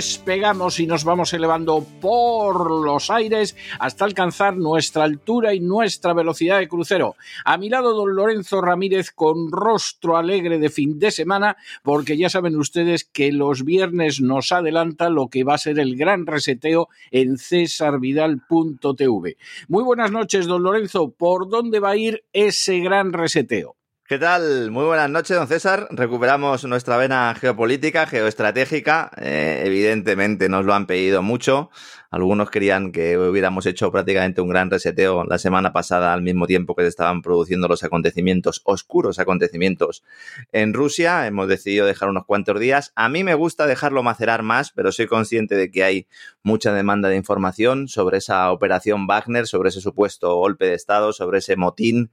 despegamos y nos vamos elevando por los aires hasta alcanzar nuestra altura y nuestra velocidad de crucero. A mi lado, don Lorenzo Ramírez con rostro alegre de fin de semana, porque ya saben ustedes que los viernes nos adelanta lo que va a ser el gran reseteo en cesarvidal.tv. Muy buenas noches, don Lorenzo. ¿Por dónde va a ir ese gran reseteo? ¿Qué tal? Muy buenas noches, don César. Recuperamos nuestra vena geopolítica, geoestratégica. Eh, evidentemente nos lo han pedido mucho. Algunos querían que hubiéramos hecho prácticamente un gran reseteo la semana pasada al mismo tiempo que se estaban produciendo los acontecimientos, oscuros acontecimientos en Rusia. Hemos decidido dejar unos cuantos días. A mí me gusta dejarlo macerar más, pero soy consciente de que hay mucha demanda de información sobre esa operación Wagner, sobre ese supuesto golpe de Estado, sobre ese motín,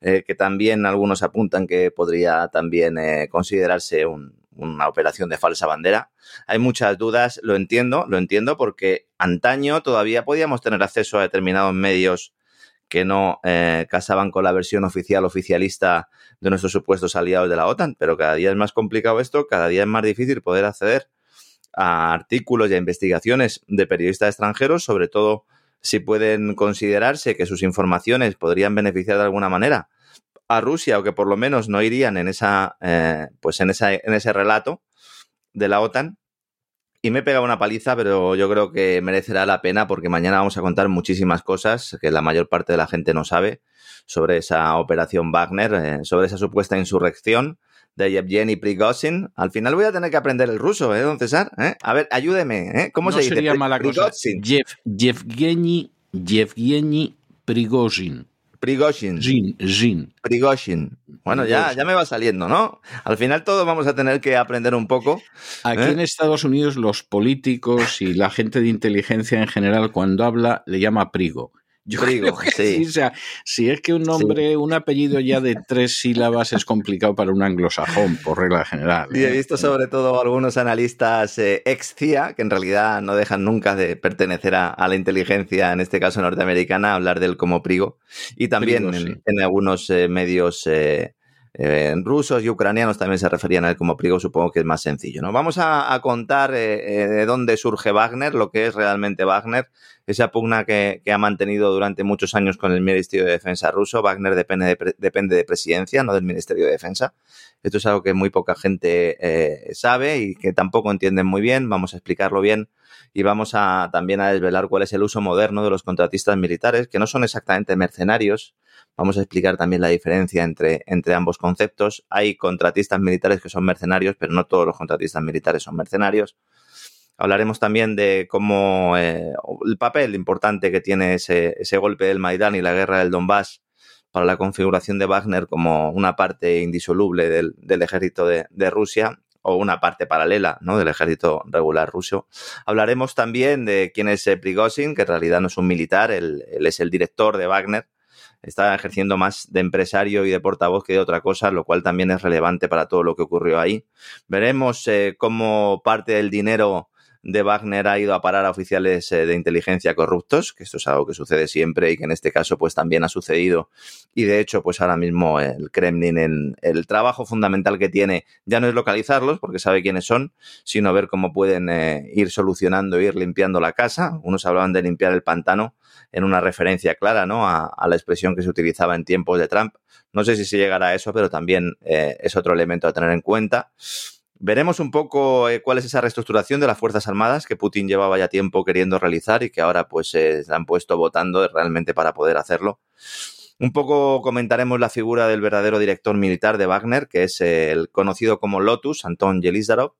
eh, que también algunos apuntan que podría también eh, considerarse un, una operación de falsa bandera. Hay muchas dudas, lo entiendo, lo entiendo porque antaño todavía podíamos tener acceso a determinados medios que no eh, casaban con la versión oficial oficialista de nuestros supuestos aliados de la OTAN, pero cada día es más complicado esto, cada día es más difícil poder acceder a artículos y a investigaciones de periodistas extranjeros, sobre todo si pueden considerarse que sus informaciones podrían beneficiar de alguna manera a Rusia o que por lo menos no irían en esa, eh, pues en, esa, en ese relato de la OTAN. Y me he pegado una paliza, pero yo creo que merecerá la pena porque mañana vamos a contar muchísimas cosas que la mayor parte de la gente no sabe sobre esa operación Wagner, eh, sobre esa supuesta insurrección de Yevgeny Prigozhin. Al final voy a tener que aprender el ruso, ¿eh, don César? ¿Eh? A ver, ayúdeme, ¿eh? ¿Cómo no se dice? sería mala cosa. Yev, Yevgeny, Yevgeny Prigozhin. Prigozhin. Bueno, ya, ya me va saliendo, ¿no? Al final todos vamos a tener que aprender un poco. Aquí ¿eh? en Estados Unidos los políticos y la gente de inteligencia en general cuando habla le llama Prigo. Yo creo que sí. sí. O sea, si es que un nombre, un apellido ya de tres sílabas es complicado para un anglosajón, por regla general. Y he ¿eh? visto sobre todo algunos analistas eh, ex-CIA, que en realidad no dejan nunca de pertenecer a, a la inteligencia, en este caso norteamericana, hablar de él como Prigo. Y también Prigo, en, sí. en algunos eh, medios eh, rusos y ucranianos también se referían a él como Prigo, supongo que es más sencillo. ¿no? Vamos a, contar eh, eh, de dónde surge Wagner, lo que es realmente Wagner, esa pugna que, ha mantenido durante muchos años con el Ministerio de Defensa ruso. Wagner depende de, depende de presidencia, no del Ministerio de Defensa. Esto es algo que muy poca gente eh, sabe y que tampoco entienden muy bien. Vamos a explicarlo bien y vamos a también a desvelar cuál es el uso moderno de los contratistas militares, que no son exactamente mercenarios. Vamos a explicar también la diferencia entre, entre ambos conceptos. Hay contratistas militares que son mercenarios, pero no todos los contratistas militares son mercenarios. Hablaremos también de cómo eh, el papel importante que tiene ese, ese golpe del Maidán y la guerra del Donbass para la configuración de Wagner como una parte indisoluble del, ejército de, Rusia o una parte paralela ¿no? del ejército regular ruso. Hablaremos también de quién es Prigozhin, que en realidad no es un militar, él es el director de Wagner, está ejerciendo más de empresario y de portavoz que de otra cosa, lo cual también es relevante para todo lo que ocurrió ahí. Veremos eh, cómo parte del dinero de Wagner ha ido a parar a oficiales eh, de inteligencia corruptos, que esto es algo que sucede siempre y que en este caso pues también ha sucedido. Y de hecho pues ahora mismo el Kremlin, en, el trabajo fundamental que tiene ya no es localizarlos porque sabe quiénes son, sino ver cómo pueden eh, ir solucionando, ir limpiando la casa. Unos hablaban de limpiar el pantano en una referencia clara ¿no? a, a la expresión que se utilizaba en tiempos de Trump. No sé si se llegará a eso, pero también eh, es otro elemento a tener en cuenta. Veremos un poco eh, cuál es esa reestructuración de las Fuerzas Armadas que Putin llevaba ya tiempo queriendo realizar y que ahora pues se han puesto votando realmente para poder hacerlo. Un poco comentaremos la figura del verdadero director militar de Wagner, que es el conocido como Lotus, Anton Yelizarov,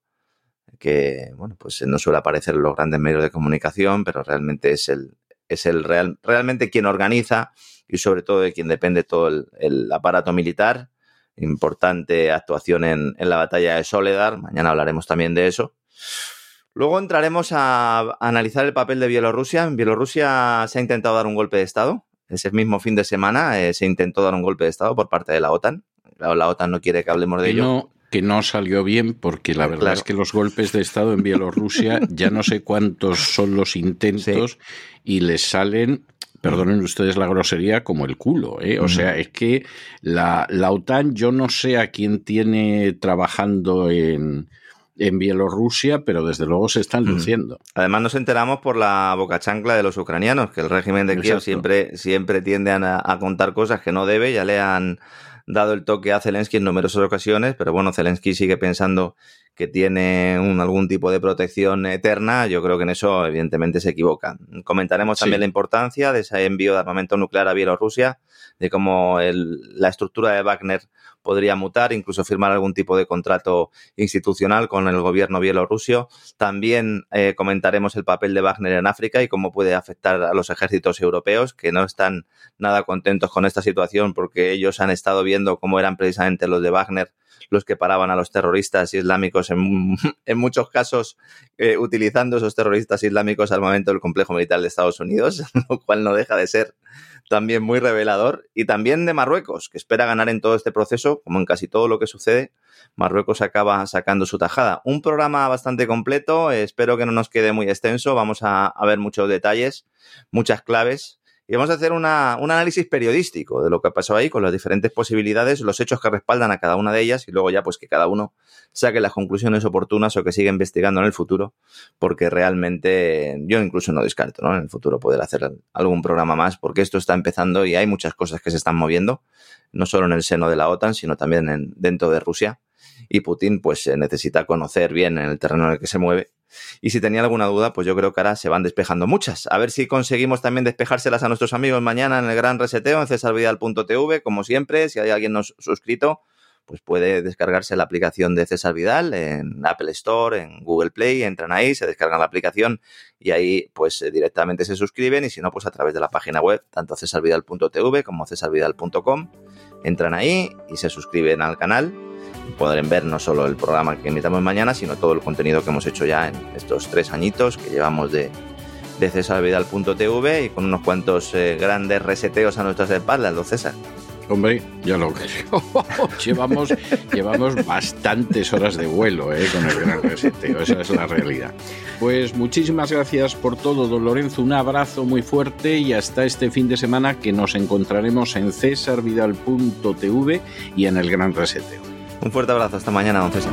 que bueno, pues no suele aparecer en los grandes medios de comunicación, pero realmente es el, es el real, realmente quien organiza y sobre todo de quien depende todo el aparato militar importante actuación en, en, la batalla de Soledad. Mañana hablaremos también de eso. Luego entraremos a, analizar el papel de Bielorrusia. En Bielorrusia se ha intentado dar un golpe de Estado. Ese mismo fin de semana eh, se intentó dar un golpe de Estado por parte de la OTAN. Claro, la OTAN no quiere que hablemos de que ello. No, que no salió bien porque la verdad claro. es que los golpes de Estado en Bielorrusia ya no sé cuántos son los intentos sí. y les salen perdonen ustedes la grosería, como el culo. ¿eh? O uh -huh. sea, es que la, la, OTAN, yo no sé a quién tiene trabajando en, en Bielorrusia, pero desde luego se están luciendo. Uh -huh. Además, nos enteramos por la boca chancla de los ucranianos, que el régimen de Kiev siempre, siempre tiende a, a contar cosas que no debe, ya le han dado el toque a Zelensky en numerosas ocasiones, pero bueno, Zelensky sigue pensando que tiene un, algún tipo de protección eterna, yo creo que en eso evidentemente se equivoca. Comentaremos sí. también la importancia de ese envío de armamento nuclear a Bielorrusia, de cómo el, la estructura de Wagner podría mutar, incluso firmar algún tipo de contrato institucional con el gobierno bielorrusio. También eh, comentaremos el papel de Wagner en África y cómo puede afectar a los ejércitos europeos, que no están nada contentos con esta situación porque ellos han estado viendo cómo eran precisamente los de Wagner los que paraban a los terroristas islámicos en, en muchos casos eh, utilizando esos terroristas islámicos al momento del complejo militar de Estados Unidos, lo cual no deja de ser también muy revelador, y también de Marruecos, que espera ganar en todo este proceso, como en casi todo lo que sucede, Marruecos acaba sacando su tajada. Un programa bastante completo, eh, espero que no nos quede muy extenso, vamos a, a ver muchos detalles, muchas claves, y vamos a hacer una, un análisis periodístico de lo que pasó ahí con las diferentes posibilidades, los hechos que respaldan a cada una de ellas y luego ya pues que cada uno saque las conclusiones oportunas o que siga investigando en el futuro, porque realmente yo incluso no descarto ¿no? en el futuro poder hacer algún programa más, porque esto está empezando y hay muchas cosas que se están moviendo, no solo en el seno de la OTAN, sino también en, dentro de Rusia. Y Putin pues necesita conocer bien en el terreno en el que se mueve y si tenía alguna duda, pues yo creo que ahora se van despejando muchas. A ver si conseguimos también despejárselas a nuestros amigos mañana en el gran reseteo en cesarvidal.tv, como siempre. Si hay alguien nos suscrito, pues puede descargarse la aplicación de César Vidal en Apple Store, en Google Play, entran ahí, se descargan la aplicación y ahí pues eh, directamente se suscriben y si no, pues a través de la página web, tanto cesarvidal.tv como cesarvidal.com, entran ahí y se suscriben al canal podrán ver no solo el programa que emitamos mañana, sino todo el contenido que hemos hecho ya en estos tres añitos que llevamos de, de cesarvidal.tv y con unos cuantos eh, grandes reseteos a nuestras espaldas, don César. Hombre, ya lo creo. llevamos, llevamos bastantes horas de vuelo eh, con el gran reseteo, esa es la realidad. Pues muchísimas gracias por todo, don Lorenzo. Un abrazo muy fuerte y hasta este fin de semana que nos encontraremos en cesarvidal.tv y en el gran reseteo. Un fuerte abrazo, hasta mañana, don César.